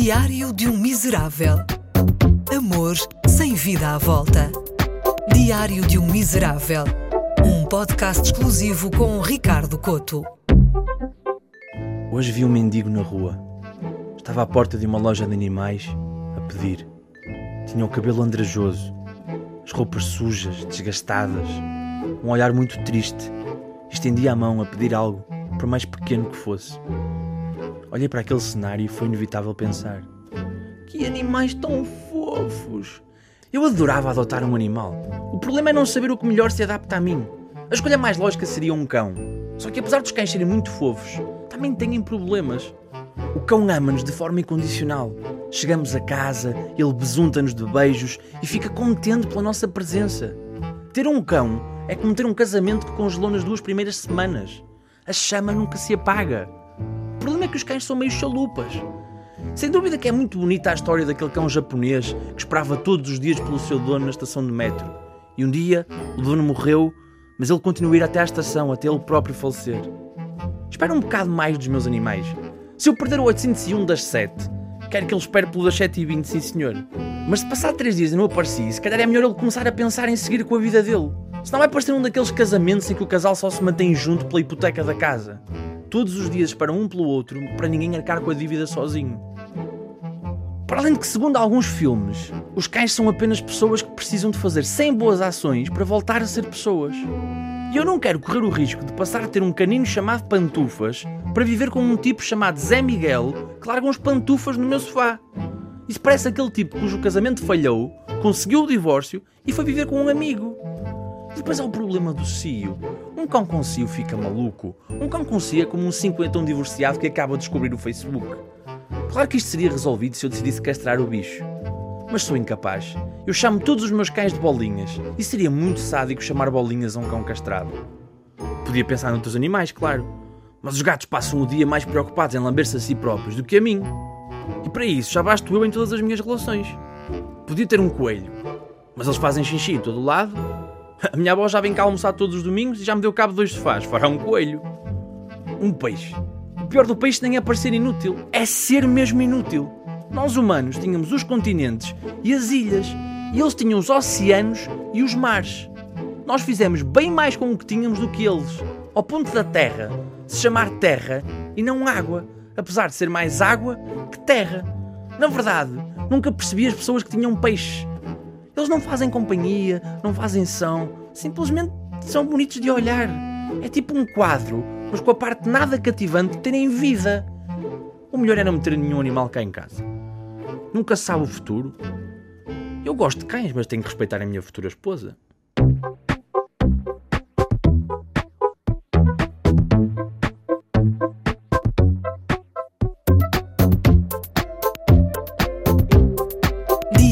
Diário de um Miserável. Amor sem vida à volta. Diário de um Miserável. Um podcast exclusivo com Ricardo Coto. Hoje vi um mendigo na rua. Estava à porta de uma loja de animais a pedir. Tinha o cabelo andrajoso, as roupas sujas, desgastadas, um olhar muito triste. Estendia a mão a pedir algo, por mais pequeno que fosse. Olhei para aquele cenário e foi inevitável pensar: que animais tão fofos! Eu adorava adotar um animal. O problema é não saber o que melhor se adapta a mim. A escolha mais lógica seria um cão. Só que apesar dos cães serem muito fofos, também têm problemas. O cão ama-nos de forma incondicional. Chegamos a casa, ele besunta-nos de beijos e fica contente pela nossa presença. Ter um cão é como ter um casamento que congelou nas duas primeiras semanas. A chama nunca se apaga. É que os cães são meio chalupas. Sem dúvida que é muito bonita a história daquele cão japonês que esperava todos os dias pelo seu dono na estação de metro. E um dia o dono morreu, mas ele continuou a ir até à estação, até ele próprio falecer. Espero um bocado mais dos meus animais. Se eu perder o 801 das 7, quero que ele espere pelo das 7 e 20, sim senhor. Mas se passar 3 dias e não apareci, se calhar é melhor ele começar a pensar em seguir com a vida dele. Senão vai parecer um daqueles casamentos em que o casal só se mantém junto pela hipoteca da casa todos os dias para um pelo outro, para ninguém arcar com a dívida sozinho. Para além de que, segundo alguns filmes, os cães são apenas pessoas que precisam de fazer 100 boas ações para voltar a ser pessoas. E eu não quero correr o risco de passar a ter um canino chamado Pantufas para viver com um tipo chamado Zé Miguel que larga uns pantufas no meu sofá. Isso parece aquele tipo cujo casamento falhou, conseguiu o divórcio e foi viver com um amigo. Depois há o problema do cio. Um cão com cio fica maluco. Um cão com cio é como um cinquentão divorciado que acaba de descobrir o Facebook. Claro que isto seria resolvido se eu decidisse castrar o bicho. Mas sou incapaz. Eu chamo todos os meus cães de bolinhas. E seria muito sádico chamar bolinhas a um cão castrado. Podia pensar noutros animais, claro. Mas os gatos passam o dia mais preocupados em lamber-se a si próprios do que a mim. E para isso já basto eu em todas as minhas relações. Podia ter um coelho. Mas eles fazem xixi em todo lado a minha avó já vem cá almoçar todos os domingos e já me deu cabo de dois sofás, fará um coelho. Um peixe. O pior do peixe nem é parecer inútil, é ser mesmo inútil. Nós humanos tínhamos os continentes e as ilhas, e eles tinham os oceanos e os mares. Nós fizemos bem mais com o que tínhamos do que eles, ao ponto da terra se chamar terra e não água, apesar de ser mais água que terra. Na verdade, nunca percebi as pessoas que tinham peixe. Eles não fazem companhia, não fazem som, simplesmente são bonitos de olhar. É tipo um quadro, mas com a parte nada cativante de terem vida. O melhor é não meter nenhum animal cá em casa. Nunca sabe o futuro. Eu gosto de cães, mas tenho que respeitar a minha futura esposa.